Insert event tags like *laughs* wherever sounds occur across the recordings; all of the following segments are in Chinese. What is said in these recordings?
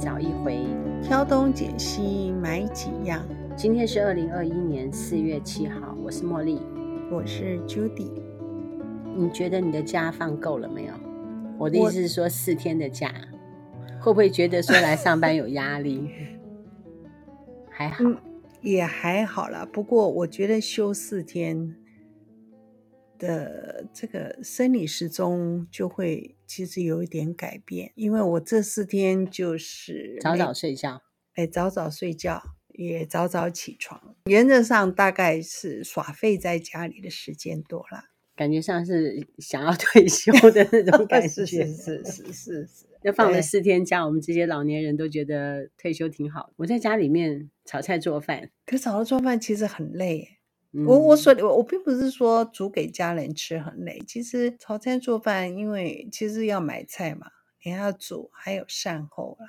找一回，挑东拣西买几样。今天是二零二一年四月七号，我是茉莉，我是 Judy。你觉得你的假放够了没有？我的意思是说，四天的假，会不会觉得说来上班有压力？*laughs* 还好、嗯，也还好啦。不过我觉得休四天的这个生理时钟就会其实有一点改变，因为我这四天就是早早睡觉，哎，早早睡觉。也早早起床，原则上大概是耍废在家里的时间多了，感觉像是想要退休的那种感 *laughs* 觉。是是是是是是。那 *laughs* 放了四天假，我们这些老年人都觉得退休挺好。我在家里面炒菜做饭，可炒了做饭其实很累。嗯、我我说我我并不是说煮给家人吃很累，其实炒菜做饭，因为其实要买菜嘛，你还要煮，还有善后了。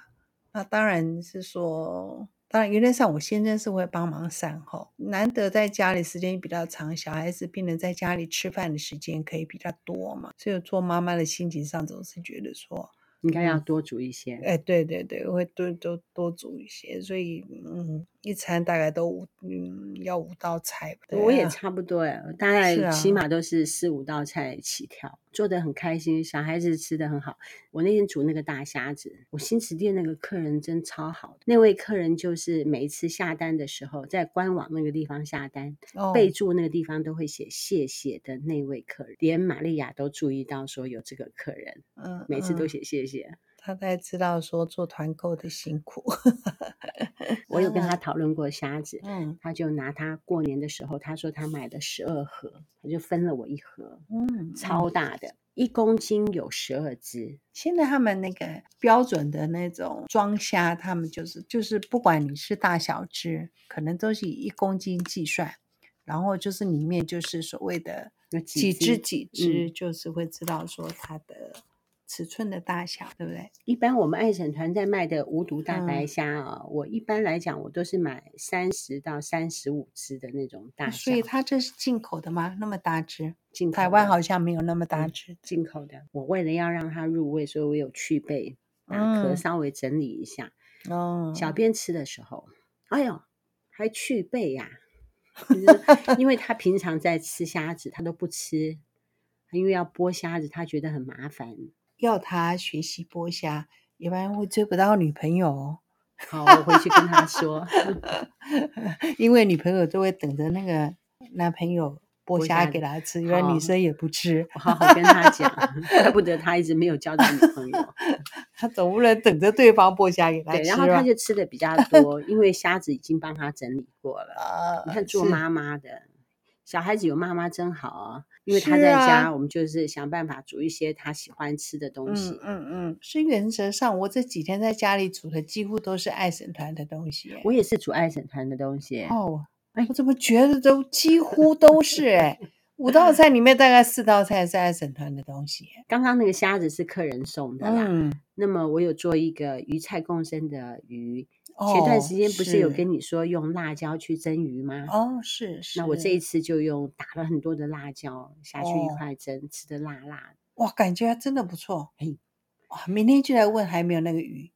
那当然是说。当然，原则上我先生是会帮忙善后，难得在家里时间比较长，小孩子病人在家里吃饭的时间可以比较多嘛，所以做妈妈的心情上总是觉得说。应该要多煮一些，哎，对对对，会多多多煮一些，所以嗯，一餐大概都五嗯要五道菜吧。我也差不多哎，大概起码都是四五道菜起跳，啊、做的很开心，小孩子吃的很好。我那天煮那个大虾子，我新池店那个客人真超好，那位客人就是每一次下单的时候，在官网那个地方下单，哦、备注那个地方都会写谢谢的那位客人，连玛利亚都注意到说有这个客人，嗯，每次都写谢谢。他才知道说做团购的辛苦。*laughs* 我有跟他讨论过虾子，嗯，他就拿他过年的时候，他说他买了十二盒，他就分了我一盒，嗯，超大的，一公斤有十二只。现在他们那个标准的那种装虾，他们就是就是不管你是大小只，可能都是以一公斤计算，然后就是里面就是所谓的几只几只，就是会知道说它的。尺寸的大小，对不对？一般我们爱省团在卖的无毒大白虾啊，嗯、我一般来讲，我都是买三十到三十五只的那种大小。所以它这是进口的吗？那么大只？进口。台湾好像没有那么大只。进口的。我为了要让它入味，所以我有去背，把壳稍微整理一下。哦、嗯。小编吃的时候，哎呦，还去背呀、啊！因为他平常在吃虾子，他都不吃，因为要剥虾子，他觉得很麻烦。要他学习剥虾，要不然会追不到女朋友。*laughs* 好，我回去跟他说，*laughs* 因为女朋友都会等着那个男朋友剥虾给他吃，因为女生也不吃。我好好跟他讲，*laughs* 怪不得他一直没有交到女朋友。他总不能等着对方剥虾给他吃。对，然后他就吃的比较多，因为虾子已经帮他整理过了。呃、你看，做妈妈的。小孩子有妈妈真好啊，因为他在家，啊、我们就是想办法煮一些他喜欢吃的东西。嗯嗯所以原则上，我这几天在家里煮的几乎都是爱神团的东西。我也是煮爱神团的东西。哦，哎，我怎么觉得都几乎都是哎，五道菜里面大概四道菜是爱省团的东西。刚刚那个虾子是客人送的啦。嗯，那么我有做一个鱼菜共生的鱼。前段时间不是有跟你说用辣椒去蒸鱼吗？哦，是是。那我这一次就用打了很多的辣椒下去一块蒸，哦、吃的辣辣的。哇，感觉真的不错。哎，哇，明天就来问还没有那个鱼，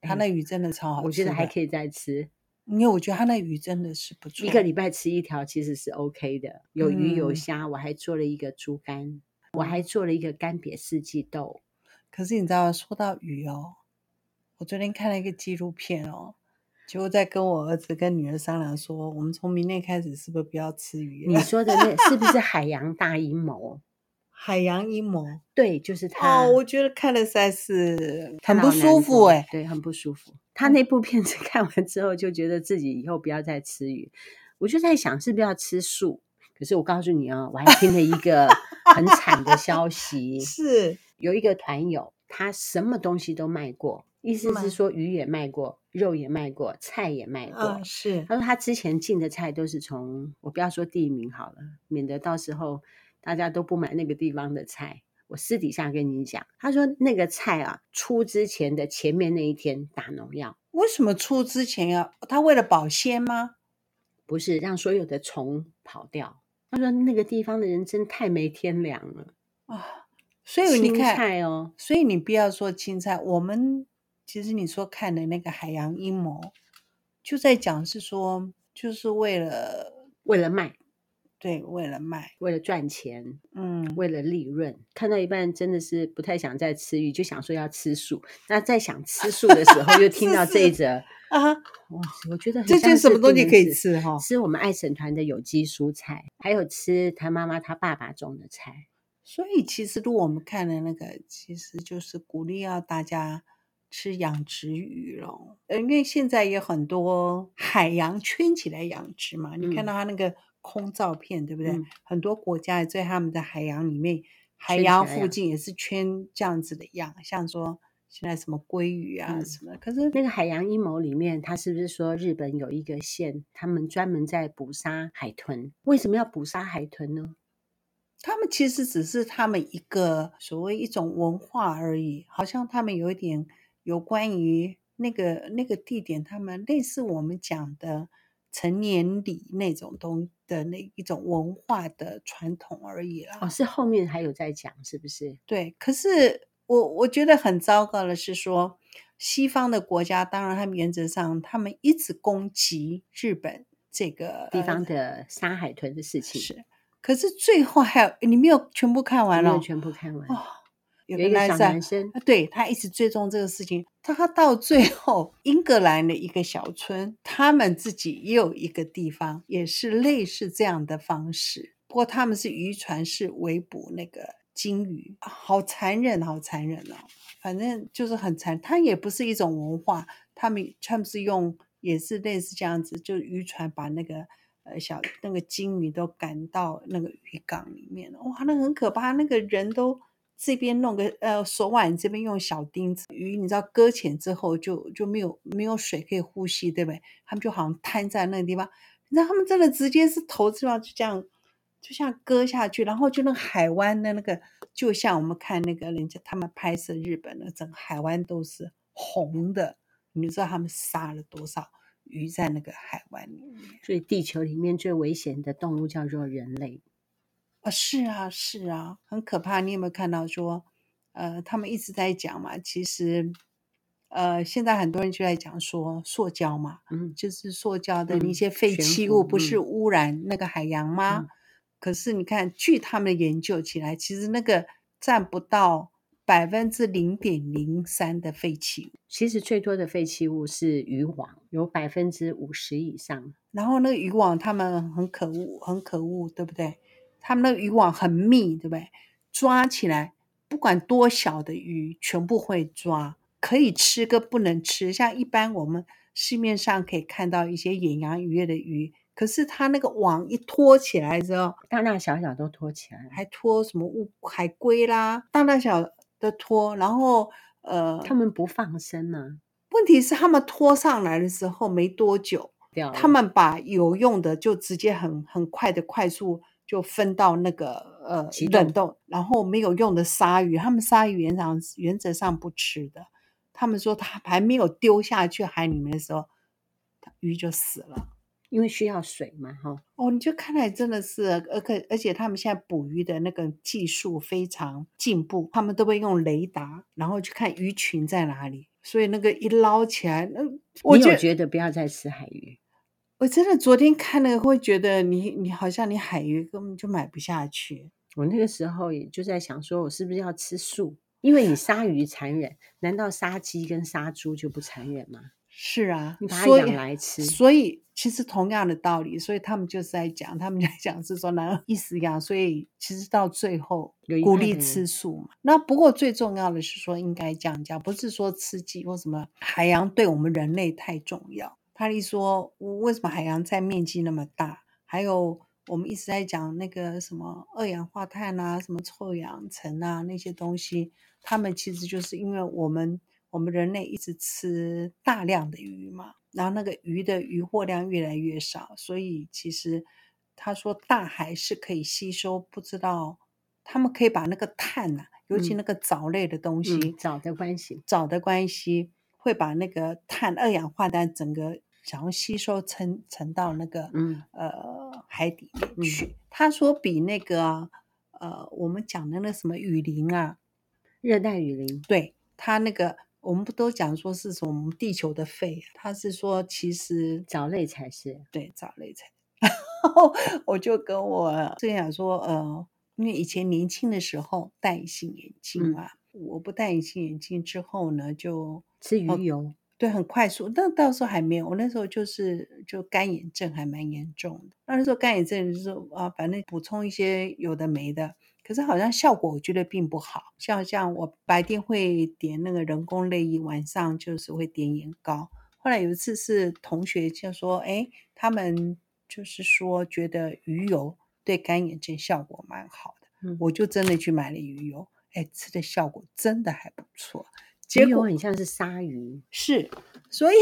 他那鱼真的超好吃。我觉得还可以再吃，因为我觉得他那鱼真的是不错。一个礼拜吃一条其实是 OK 的，有鱼有虾，我还做了一个猪肝，嗯、我还做了一个干瘪四季豆。可是你知道，说到鱼哦。我昨天看了一个纪录片哦，结果在跟我儿子跟女儿商量说，我们从明天开始是不是不要吃鱼？你说的那是不是海 *laughs* 洋大阴谋？海洋阴谋，对，就是他。哦，我觉得看了实在是很不舒服哎，对，很不舒服。他那部片子 *laughs* 看完之后，就觉得自己以后不要再吃鱼。我就在想，是不是要吃素？可是我告诉你哦，我还听了一个 *laughs* 很惨的消息，是有一个团友，他什么东西都卖过。意思是说，鱼也卖过，肉也卖过，菜也卖过。嗯、是，他说他之前进的菜都是从，我不要说地名好了，免得到时候大家都不买那个地方的菜。我私底下跟你讲，他说那个菜啊，出之前的前面那一天打农药。为什么出之前要？他为了保鲜吗？不是，让所有的虫跑掉。他说那个地方的人真太没天良了啊！所以你看，青菜哦，所以你不要说青菜，我们。其实你说看的那个海洋阴谋，就在讲是说，就是为了为了卖。对，为了卖，为了赚钱，嗯，为了利润，看到一半真的是不太想再吃鱼，就想说要吃素。那在想吃素的时候，又听到这一则啊，哇，我觉得这件什么东西可以吃哈？吃我们爱神团的有机蔬菜，还有吃他妈妈他爸爸种的菜。所以其实，如果我们看的那个，其实就是鼓励要大家吃养殖鱼咯。因为现在有很多海洋圈起来养殖嘛，嗯、你看到它那个。空照片对不对？嗯、很多国家在他们的海洋里面，海洋附近也是圈这样子的样，像说现在什么鲑鱼啊什么。嗯、可是那个海洋阴谋里面，他是不是说日本有一个县，他们专门在捕杀海豚？为什么要捕杀海豚呢？他们其实只是他们一个所谓一种文化而已，好像他们有一点有关于那个那个地点，他们类似我们讲的。成年礼那种东的那一种文化的传统而已啦。哦，是后面还有在讲，是不是？对，可是我我觉得很糟糕的是说，西方的国家，当然他们原则上他们一直攻击日本这个地方的杀海豚的事情，是。可是最后还有，你没有全部看完了，没有全部看完。哦有一个小男生，对，他一直追踪这个事情。他到最后，英格兰的一个小村，他们自己也有一个地方，也是类似这样的方式。不过他们是渔船是围捕那个鲸鱼，好残忍，好残忍哦。反正就是很残，它也不是一种文化。他们他们是用，也是类似这样子，就渔船把那个呃小那个鲸鱼都赶到那个渔港里面。哇，那很可怕，那个人都。这边弄个呃手腕，这边用小钉子，鱼你知道搁浅之后就就没有没有水可以呼吸，对不对？他们就好像瘫在那个地方，你知道他们真的直接是头这样就这样，就像割下去，然后就那个海湾的那个，就像我们看那个人家他们拍摄日本的整个海湾都是红的，你知道他们杀了多少鱼在那个海湾里面？所以地球里面最危险的动物叫做人类。啊，是啊，是啊，很可怕。你有没有看到说，呃，他们一直在讲嘛？其实，呃，现在很多人就在讲说，塑胶嘛，嗯，就是塑胶的那些废弃物，不是污染那个海洋吗？嗯、可是你看，据他们的研究起来，其实那个占不到百分之零点零三的废弃物。其实最多的废弃物是渔网，有百分之五十以上。然后那个渔网，他们很可恶，很可恶，对不对？他们的渔网很密，对不对？抓起来，不管多小的鱼，全部会抓，可以吃跟不能吃。像一般我们市面上可以看到一些远洋渔业的鱼，可是它那个网一拖起来之后，大大小小都拖起来，还拖什么乌海龟啦，大大小的拖。然后呃，他们不放生呢、啊？问题是他们拖上来的时候没多久，他们把有用的就直接很很快的快速。就分到那个呃冷冻，然后没有用的鲨鱼，他们鲨鱼原上原则上不吃的。他们说他还没有丢下去海里面的时候，鱼就死了，因为需要水嘛，哈。哦，你就看来真的是，而且而且他们现在捕鱼的那个技术非常进步，他们都会用雷达，然后去看鱼群在哪里，所以那个一捞起来，那我就觉得不要再吃海鱼。我真的昨天看了，会觉得你你好像你海鱼根本就买不下去。我那个时候也就在想，说我是不是要吃素？因为你杀鱼残忍，难道杀鸡跟杀猪就不残忍吗？是啊，你把它养来吃。所以，所以其实同样的道理，所以他们就是在讲，他们在讲是说那意思一样。所以其实到最后鼓励吃素嘛。那不过最重要的是说，应该这样讲，不是说吃鸡或什么海洋对我们人类太重要。他一说，为什么海洋占面积那么大？还有我们一直在讲那个什么二氧化碳啊，什么臭氧层啊那些东西，他们其实就是因为我们我们人类一直吃大量的鱼嘛，然后那个鱼的渔获量越来越少，所以其实他说大海是可以吸收，不知道他们可以把那个碳啊，尤其那个藻类的东西，藻、的关系，藻的关系会把那个碳二氧化碳整个。想要吸收沉沉到那个嗯呃海底面去，嗯、他说比那个呃我们讲的那什么雨林啊，热带雨林，对他那个我们不都讲说是从地球的肺？他是说其实藻类才是，对，藻类才。然后我就跟我这样说，呃，因为以前年轻的时候戴隐形眼镜啊，嗯、我不戴隐形眼镜之后呢，就吃鱼油。哦对，很快速。但到时候还没有，我那时候就是就干眼症还蛮严重的。那时候干眼症就是啊，反正补充一些有的没的，可是好像效果我觉得并不好。像像我白天会点那个人工泪液，晚上就是会点眼膏。后来有一次是同学就说，哎，他们就是说觉得鱼油对干眼症效果蛮好的，嗯，我就真的去买了鱼油，哎，吃的效果真的还不错。结果很像是鲨鱼，是，*laughs* 所以，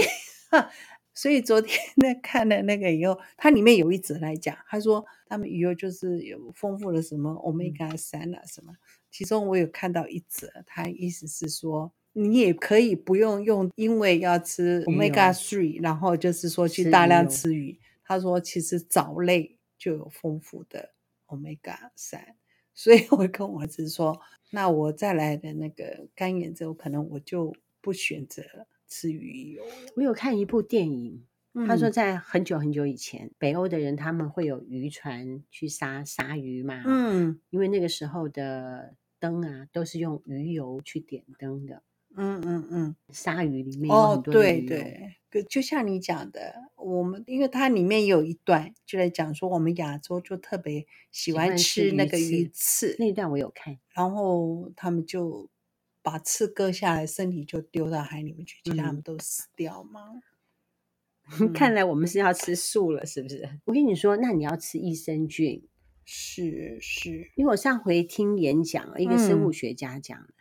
所以昨天那看了那个以后，它里面有一则来讲，他说他们鱼油就是有丰富的什么 omega 三啊什么，其中我有看到一则，他意思是说你也可以不用用，因为要吃欧米伽三，然后就是说去大量吃鱼。他说其实藻类就有丰富的 omega 三，所以我跟我儿子说。那我再来的那个干眼症，可能我就不选择吃鱼油。我有看一部电影，嗯、他说在很久很久以前，北欧的人他们会有渔船去杀鲨鱼嘛。嗯，因为那个时候的灯啊都是用鱼油去点灯的。嗯嗯嗯，鲨鱼里面。哦，对对。就像你讲的，我们因为它里面有一段就在讲说，我们亚洲就特别喜欢吃那个鱼刺，那一段我有看，然后他们就把刺割下来，身体就丢到海里面去，其他他们都死掉吗？*laughs* 嗯、看来我们是要吃素了，是不是？我跟你说，那你要吃益生菌，是是，因为我上回听演讲，一个生物学家讲。嗯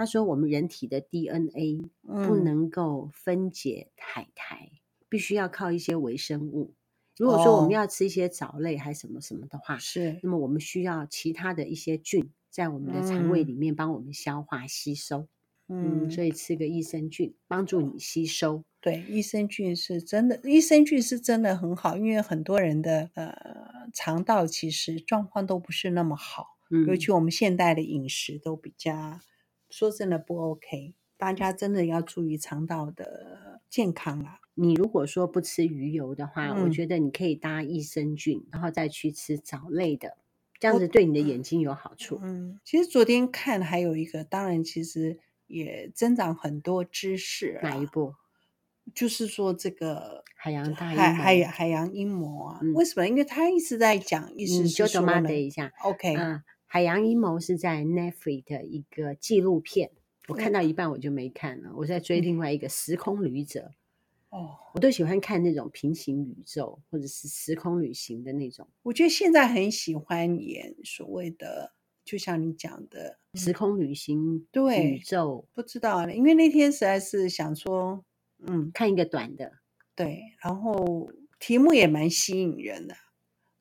他说：“我们人体的 DNA 不能够分解海苔，嗯、必须要靠一些微生物。如果说我们要吃一些藻类还是什么什么的话，是、哦，那么我们需要其他的一些菌在我们的肠胃里面帮我们消化吸收。嗯，嗯，所以吃个益生菌帮助你吸收。对，益生菌是真的，益生菌是真的很好，因为很多人的呃肠道其实状况都不是那么好，嗯，尤其我们现代的饮食都比较。”说真的不 OK，大家真的要注意肠道的健康啊！你如果说不吃鱼油的话，嗯、我觉得你可以搭益生菌，然后再去吃藻类的，这样子对你的眼睛有好处。嗯，其实昨天看还有一个，当然其实也增长很多知识。哪一部？就是说这个海洋大海海海洋阴谋啊？嗯、为什么？因为他一直在讲，意思是说呢，等一下，OK 啊。海洋阴谋是在 Netflix 的一个纪录片，我看到一半我就没看了。我在追另外一个时空旅者。哦，我都喜欢看那种平行宇宙或者是时空旅行的那种。我觉得现在很喜欢演所谓的，就像你讲的时空旅行，对宇宙。不知道，因为那天实在是想说，嗯，看一个短的，对，然后题目也蛮吸引人的。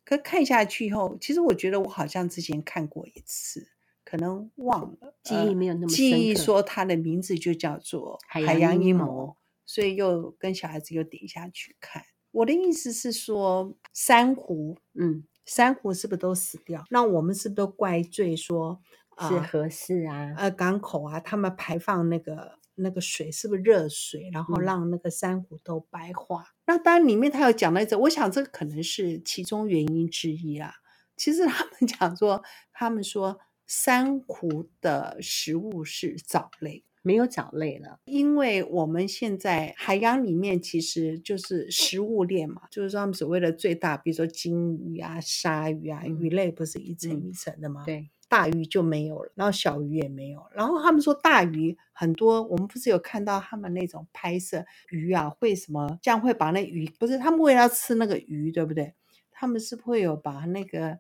可看下去以后，其实我觉得我好像之前看过一次，可能忘了，记忆没有那么。记忆说它的名字就叫做《海洋阴谋》，所以又跟小孩子又点下去看。我的意思是说，珊瑚，嗯，珊瑚是不是都死掉？那我们是不是都怪罪说，是核四啊，呃，港口啊，他们排放那个。那个水是不是热水，然后让那个珊瑚都白化？嗯、那当然里面他有讲到一种，我想这个可能是其中原因之一啊。其实他们 *laughs* 讲说，他们说珊瑚的食物是藻类，没有藻类了，因为我们现在海洋里面其实就是食物链嘛，就是说他们所谓的最大，比如说鲸鱼啊、鲨鱼啊，鱼类不是一层一层的吗？嗯、对。大鱼就没有了，然后小鱼也没有。然后他们说大鱼很多，我们不是有看到他们那种拍摄鱼啊，会什么这样会把那鱼不是他们为了要吃那个鱼，对不对？他们是不会有把那个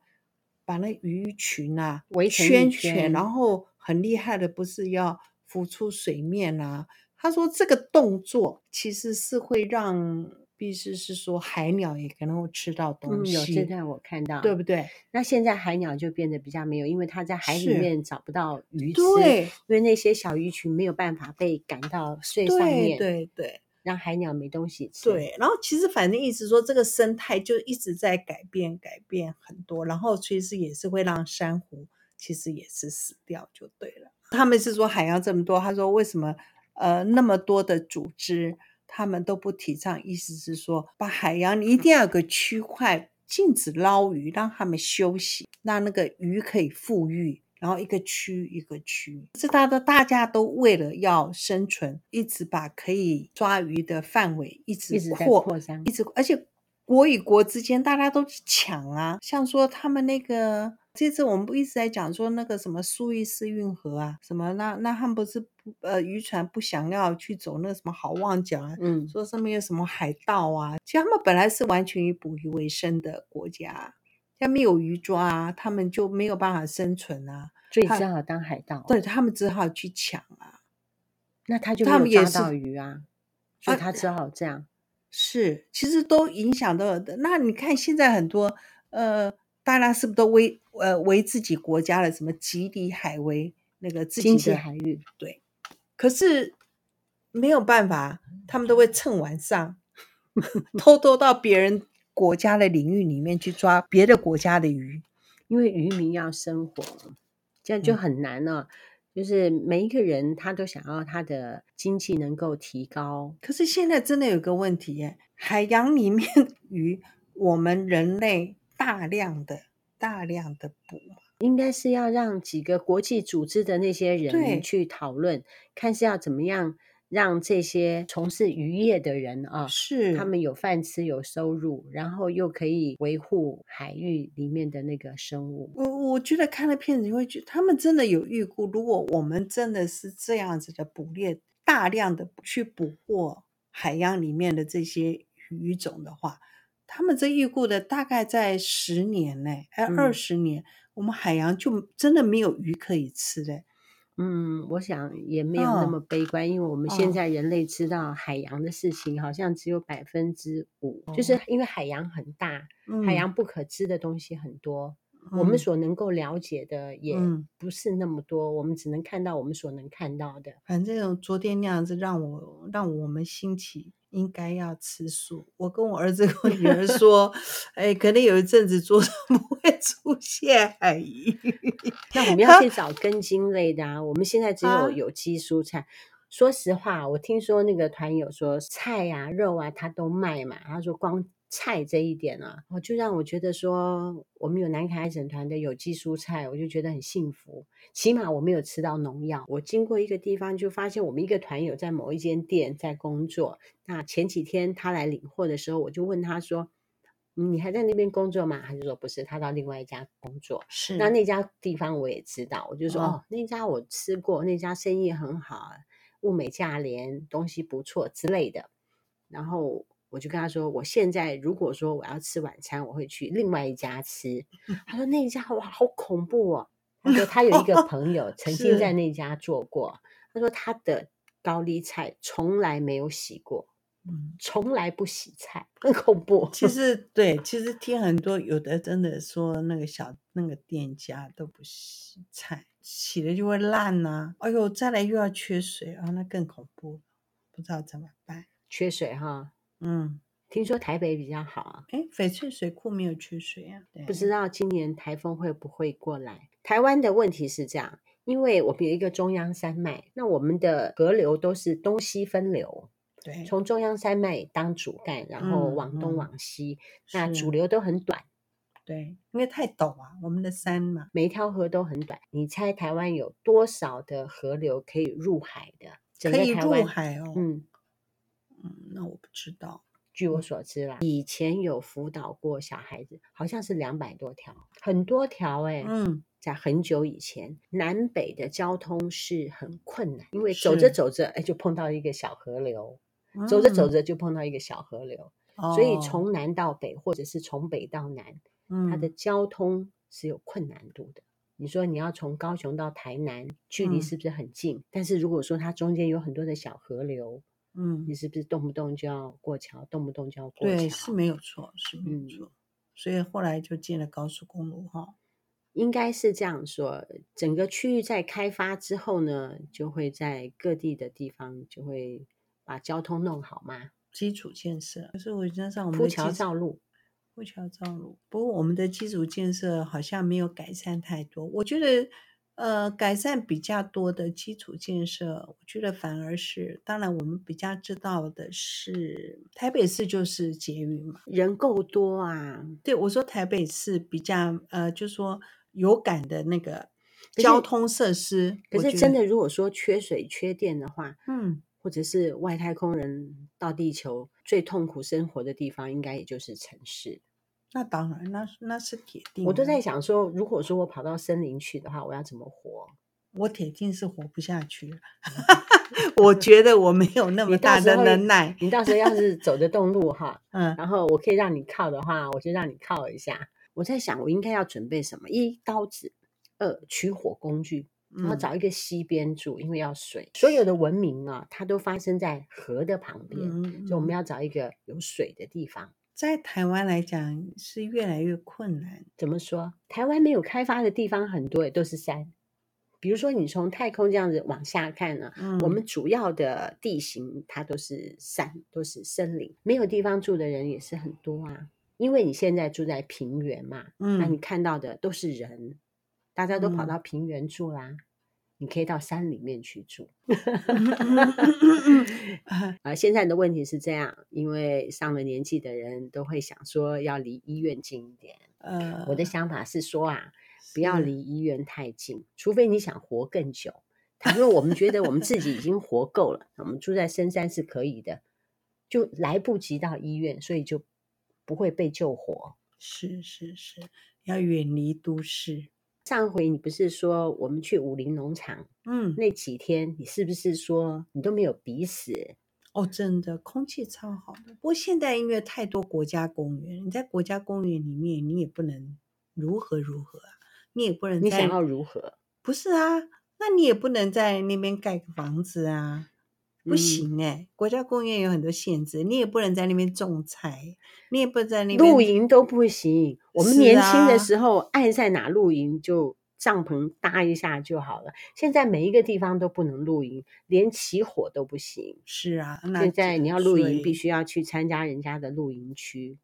把那鱼群啊围圈圈，然后很厉害的不是要浮出水面啊？他说这个动作其实是会让。意思是说，海鸟也可能会吃到东西。嗯、有这段我看到，对不对？那现在海鸟就变得比较没有，因为它在海里面找不到鱼吃，对，因为那些小鱼群没有办法被赶到水上面，对对对，让海鸟没东西吃。对，然后其实反正意思说，这个生态就一直在改变，改变很多，然后其实也是会让珊瑚其实也是死掉，就对了。他们是说海洋这么多，他说为什么？呃那么多的组织，他们都不提倡，意思是说，把海洋你一定要有个区块禁止捞鱼，让他们休息，让那个鱼可以富裕。然后一个区一个区，是大家大家都为了要生存，一直把可以抓鱼的范围一直扩扩张，一直而且国与国之间大家都抢啊，像说他们那个这次我们不一直在讲说那个什么苏伊士运河啊，什么那那他们不是呃渔船不想要去走那个什么好望角啊，嗯，说上面有什么海盗啊，其实他们本来是完全以捕鱼为生的国家。他没有鱼抓啊，他们就没有办法生存啊，所以只好当海盗。对，他们只好去抢啊，那他就没有抓到鱼啊，所以他只好这样。啊、是，其实都影响到的。那你看现在很多呃，大家是不是都为呃为自己国家的什么几里海为那个自己的经济海域？对，可是没有办法，他们都会趁晚上 *laughs* 偷偷到别人。国家的领域里面去抓别的国家的鱼，因为渔民要生活，这样就很难了。嗯、就是每一个人他都想要他的经济能够提高，可是现在真的有个问题耶，海洋里面 *laughs* 鱼，我们人类大量的大量的捕，应该是要让几个国际组织的那些人去讨论，看是要怎么样。让这些从事渔业的人啊，是他们有饭吃、有收入，然后又可以维护海域里面的那个生物。我我觉得看了片子，你会觉得他们真的有预估，如果我们真的是这样子的捕猎，大量的去捕获海洋里面的这些鱼种的话，他们这预估的大概在十年内，哎，二十年，嗯、我们海洋就真的没有鱼可以吃的。嗯，我想也没有那么悲观，哦、因为我们现在人类知道海洋的事情好像只有百分之五，哦、就是因为海洋很大，嗯、海洋不可知的东西很多，嗯、我们所能够了解的也不是那么多，嗯、我们只能看到我们所能看到的。反正昨天那样子让我让我们兴起。应该要吃素。我跟我儿子、跟我女儿 *laughs* 说，哎，可能有一阵子桌上不会出现海鱼。*laughs* 那我们要去 *laughs* 找根茎类的啊。我们现在只有有机蔬菜。啊、说实话，我听说那个团友说菜呀、啊、肉啊，他都卖嘛。他说光。菜这一点啊，我就让我觉得说，我们有南崁爱省团的有机蔬菜，我就觉得很幸福。起码我没有吃到农药。我经过一个地方，就发现我们一个团友在某一间店在工作。那前几天他来领货的时候，我就问他说：“你还在那边工作吗？”他就说：“不是，他到另外一家工作。”是。那那家地方我也知道，我就说：“哦，哦，那家我吃过，那家生意很好，物美价廉，东西不错之类的。”然后。我就跟他说，我现在如果说我要吃晚餐，我会去另外一家吃。*laughs* 他说那一家哇，好恐怖哦。他说他有一个朋友曾经在那家做过，他说他的高丽菜从来没有洗过，嗯，从来不洗菜，很恐怖。其 *laughs* 实对，其实听很多有的真的说那个小那个店家都不洗菜，洗了就会烂呐、啊。哎呦，再来又要缺水啊，那更恐怖，不知道怎么办。缺水哈。嗯，听说台北比较好啊。哎，翡翠水库没有缺水啊。对，不知道今年台风会不会过来？台湾的问题是这样，因为我们有一个中央山脉，那我们的河流都是东西分流。对，从中央山脉当主干，然后往东往西，嗯嗯、那主流都很短。对，因为太陡啊，我们的山嘛，每一条河都很短。你猜台湾有多少的河流可以入海的？整个台湾可以入海哦。嗯。嗯，那我不知道。据我所知啦，以前有辅导过小孩子，好像是两百多条，很多条哎、欸。嗯，在很久以前，南北的交通是很困难，因为走着走着，哎，就碰到一个小河流；嗯、走着走着就碰到一个小河流。哦、所以从南到北，或者是从北到南，嗯、它的交通是有困难度的。你说你要从高雄到台南，距离是不是很近？嗯、但是如果说它中间有很多的小河流。嗯，你是不是动不动就要过桥，动不动就要过桥？对，是没有错，是没有错。嗯、所以后来就建了高速公路哈。应该是这样说，整个区域在开发之后呢，就会在各地的地方就会把交通弄好嘛。基础建设，可是我加上我们铺桥造路，铺桥造路。不过我们的基础建设好像没有改善太多。我觉得。呃，改善比较多的基础建设，我觉得反而是，当然我们比较知道的是，台北市就是捷运嘛，人够多啊。对，我说台北市比较，呃，就是说有感的那个交通设施。可是真的，如果说缺水、缺电的话，嗯，或者是外太空人到地球最痛苦生活的地方，应该也就是城市。那当然，那那是铁定。我都在想说，如果说我跑到森林去的话，我要怎么活？我铁定是活不下去了。*laughs* 我觉得我没有那么大的能耐。你到时候要是走得动路哈，嗯，然后我可以让你靠的话，我就让你靠一下。我在想，我应该要准备什么？一刀子，二取火工具，然后找一个溪边住，因为要水。*sniffs* 所有的文明啊，它都发生在河的旁边，嗯，所以我们要找一个有水的地方。在台湾来讲是越来越困难。怎么说？台湾没有开发的地方很多，也都是山。比如说，你从太空这样子往下看呢，嗯，我们主要的地形它都是山，都是森林，没有地方住的人也是很多啊。因为你现在住在平原嘛，嗯，那你看到的都是人，大家都跑到平原住啦。嗯你可以到山里面去住。啊，*laughs* 现在的问题是这样，因为上了年纪的人都会想说要离医院近一点。呃，我的想法是说啊，不要离医院太近，除非你想活更久。倘若我们觉得我们自己已经活够了，我们住在深山是可以的，就来不及到医院，所以就不会被救活。是是是，要远离都市。上回你不是说我们去武陵农场，嗯，那几天你是不是说你都没有鼻屎？哦，真的，空气超好的。不过现在因为太多国家公园，你在国家公园里面，你也不能如何如何啊，你也不能。你想要如何？不是啊，那你也不能在那边盖个房子啊。不行哎、欸，国家公园有很多限制，你也不能在那边种菜，你也不能在那边露营都不行。我们年轻的时候爱在哪露营就帐篷搭一下就好了。现在每一个地方都不能露营，连起火都不行。是啊，那现在你要露营，必须要去参加人家的露营区。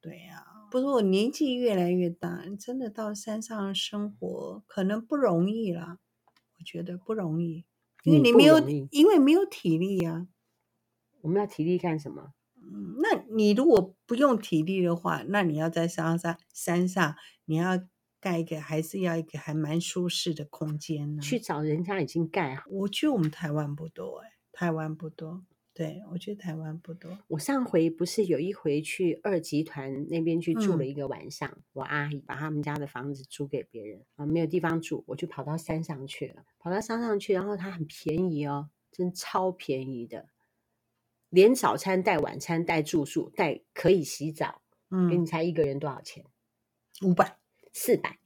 对呀、啊，不是我年纪越来越大，真的到山上生活可能不容易了。我觉得不容易。因为你没有，因为没有体力啊。我们要体力干什么？嗯，那你如果不用体力的话，那你要在山上山上，你要盖一个，还是要一个还蛮舒适的空间呢？去找人家已经盖好。我觉得我们台湾不多哎，台湾不多。对，我觉得台湾不多。我上回不是有一回去二集团那边去住了一个晚上，嗯、我阿姨把他们家的房子租给别人啊，没有地方住，我就跑到山上去了。跑到山上去，然后它很便宜哦，真超便宜的，连早餐带晚餐带住宿带可以洗澡，嗯，给你猜一个人多少钱？五百、四百。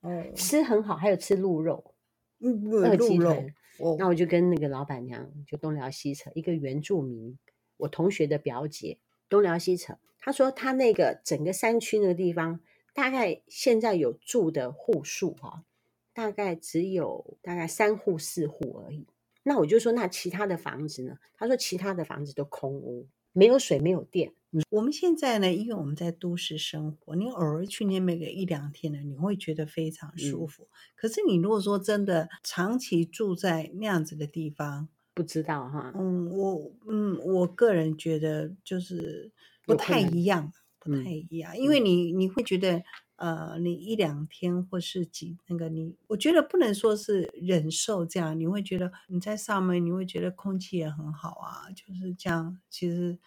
哦，吃很好，还有吃鹿肉，嗯，二集团。哦那我就跟那个老板娘就东聊西扯，一个原住民，我同学的表姐，东聊西扯。她说她那个整个山区那个地方，大概现在有住的户数哈，大概只有大概三户四户而已。那我就说那其他的房子呢？她说其他的房子都空屋，没有水，没有电。我们现在呢，因为我们在都市生活，你偶尔去那边个一两天呢，你会觉得非常舒服。嗯、可是你如果说真的长期住在那样子的地方，不知道哈。嗯，我嗯，我个人觉得就是不太一样，不太一样，嗯、因为你你会觉得呃，你一两天或是几那个你，我觉得不能说是忍受这样，你会觉得你在上面，你会觉得空气也很好啊，就是这样，其实。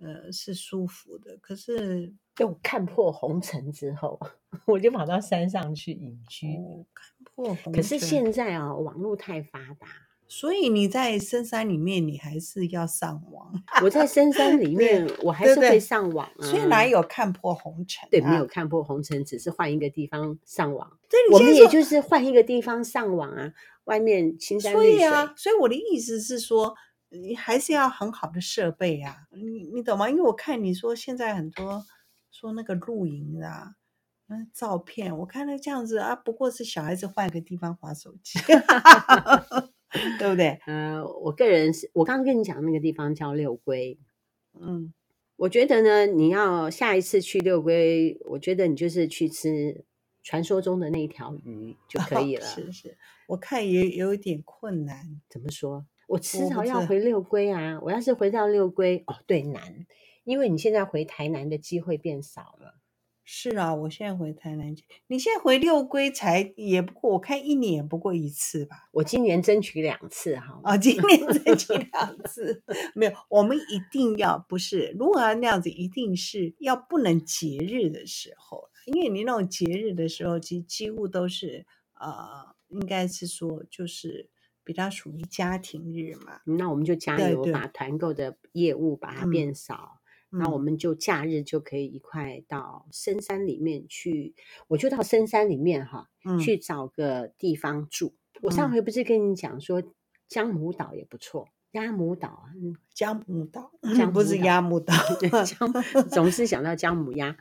呃，是舒服的，可是就看破红尘之后，*laughs* 我就跑到山上去隐居。哦、看破红尘，可是现在啊，网络太发达，所以你在深山里面，你还是要上网。我在深山里 *laughs* 面，我还是会上网啊。所以哪有看破红尘、啊？对，没有看破红尘，只是换一个地方上网。对我们也就是换一个地方上网啊，外面青山绿水。啊，所以我的意思是说。你还是要很好的设备啊，你你懂吗？因为我看你说现在很多说那个露营啊，那照片我看那这样子啊，不过是小孩子换个地方划手机，*laughs* *laughs* 对不对？呃，我个人是我刚刚跟你讲那个地方叫六龟，嗯，我觉得呢，你要下一次去六龟，我觉得你就是去吃传说中的那一条鱼就 *laughs* 可以了。哦、是是，我看也有一点困难。怎么说？我迟早要回六龟啊！我，我要是回到六龟，哦，对，难，因为你现在回台南的机会变少了。是啊，我现在回台南，你现在回六龟才也不过，我看一年不过一次吧。我今年争取两次哈。啊、哦，今年争取两次，没有，我们一定要不是，如果要那样子，一定是要不能节日的时候，因为你那种节日的时候，其实几乎都是呃，应该是说就是比较属于家庭日嘛。那我们就加油，把团购的业务把它变少。嗯那我们就假日就可以一块到深山里面去，我就到深山里面哈，嗯、去找个地方住。我上回不是跟你讲说，姜母岛也不错，鸭母岛啊，姜母岛，姜 *laughs* 不是鸭母岛，姜 *laughs* 总是想到姜母鸭，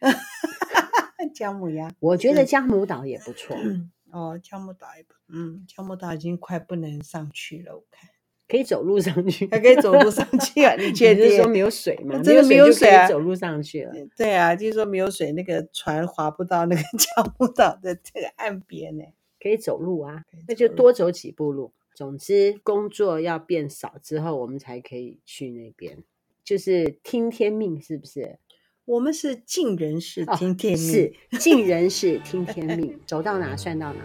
*laughs* 姜母鸭，我觉得姜母岛也不错。嗯 *clears throat* 哦，姜母岛也不，嗯，姜母岛已经快不能上去了，我看。可以走路上去，还可以走路上去啊？*laughs* 你确定？是说没有水吗？真的没有水啊，走路上去了。对啊，就是说没有水，那个船划不到那个姜母岛的这个岸边呢。可以走路啊，那就多走几步路。总之，工作要变少之后，我们才可以去那边。就是听天命，是不是？我们是尽人事听天命，哦、是尽人事听天命，*laughs* 走到哪算到哪，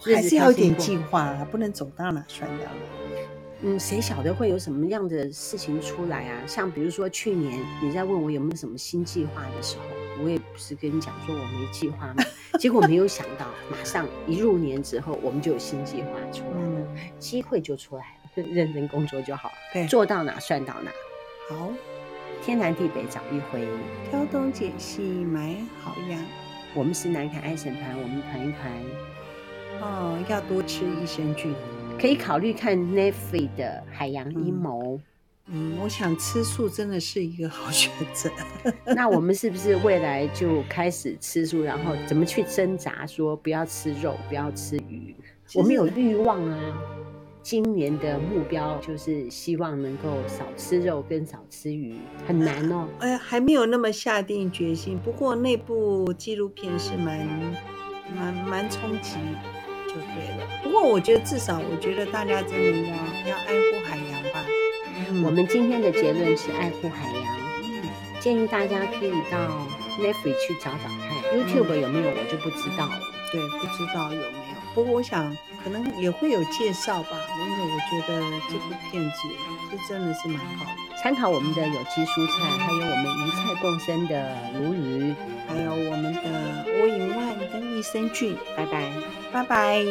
还是要有点计划啊，不能走到哪算到哪。嗯，谁晓得会有什么样的事情出来啊？像比如说去年你在问我有没有什么新计划的时候，我也不是跟你讲说我没计划吗？*laughs* 结果没有想到，马上一入年之后，我们就有新计划出来了，嗯、机会就出来了，认真工作就好，对，做到哪算到哪。好，天南地北找一回，挑东拣西买好样。我们是南崁爱神团，我们团一团。哦，要多吃益生菌。可以考虑看 Netflix 的《海洋阴谋》。嗯，我想吃素真的是一个好选择。*laughs* 那我们是不是未来就开始吃素？然后怎么去挣扎？说不要吃肉，不要吃鱼。我们有欲望啊。今年的目标就是希望能够少吃肉跟少吃鱼，很难哦。哎呀，还没有那么下定决心。不过那部纪录片是蛮蛮蛮冲击。就对了。不过我觉得至少，我觉得大家真的要要爱护海洋吧。嗯，我们今天的结论是爱护海洋。嗯，建议大家可以到 Netflix 去找找看，嗯，YouTube 有没有我就不知道了。对，不知道有没有。不过我想可能也会有介绍吧，因为我觉得这部片子是真的是蛮好的。参考我们的有机蔬菜，还有我们鱼菜共生的鲈鱼，还有我们的 All in One 益生菌。拜拜，拜拜。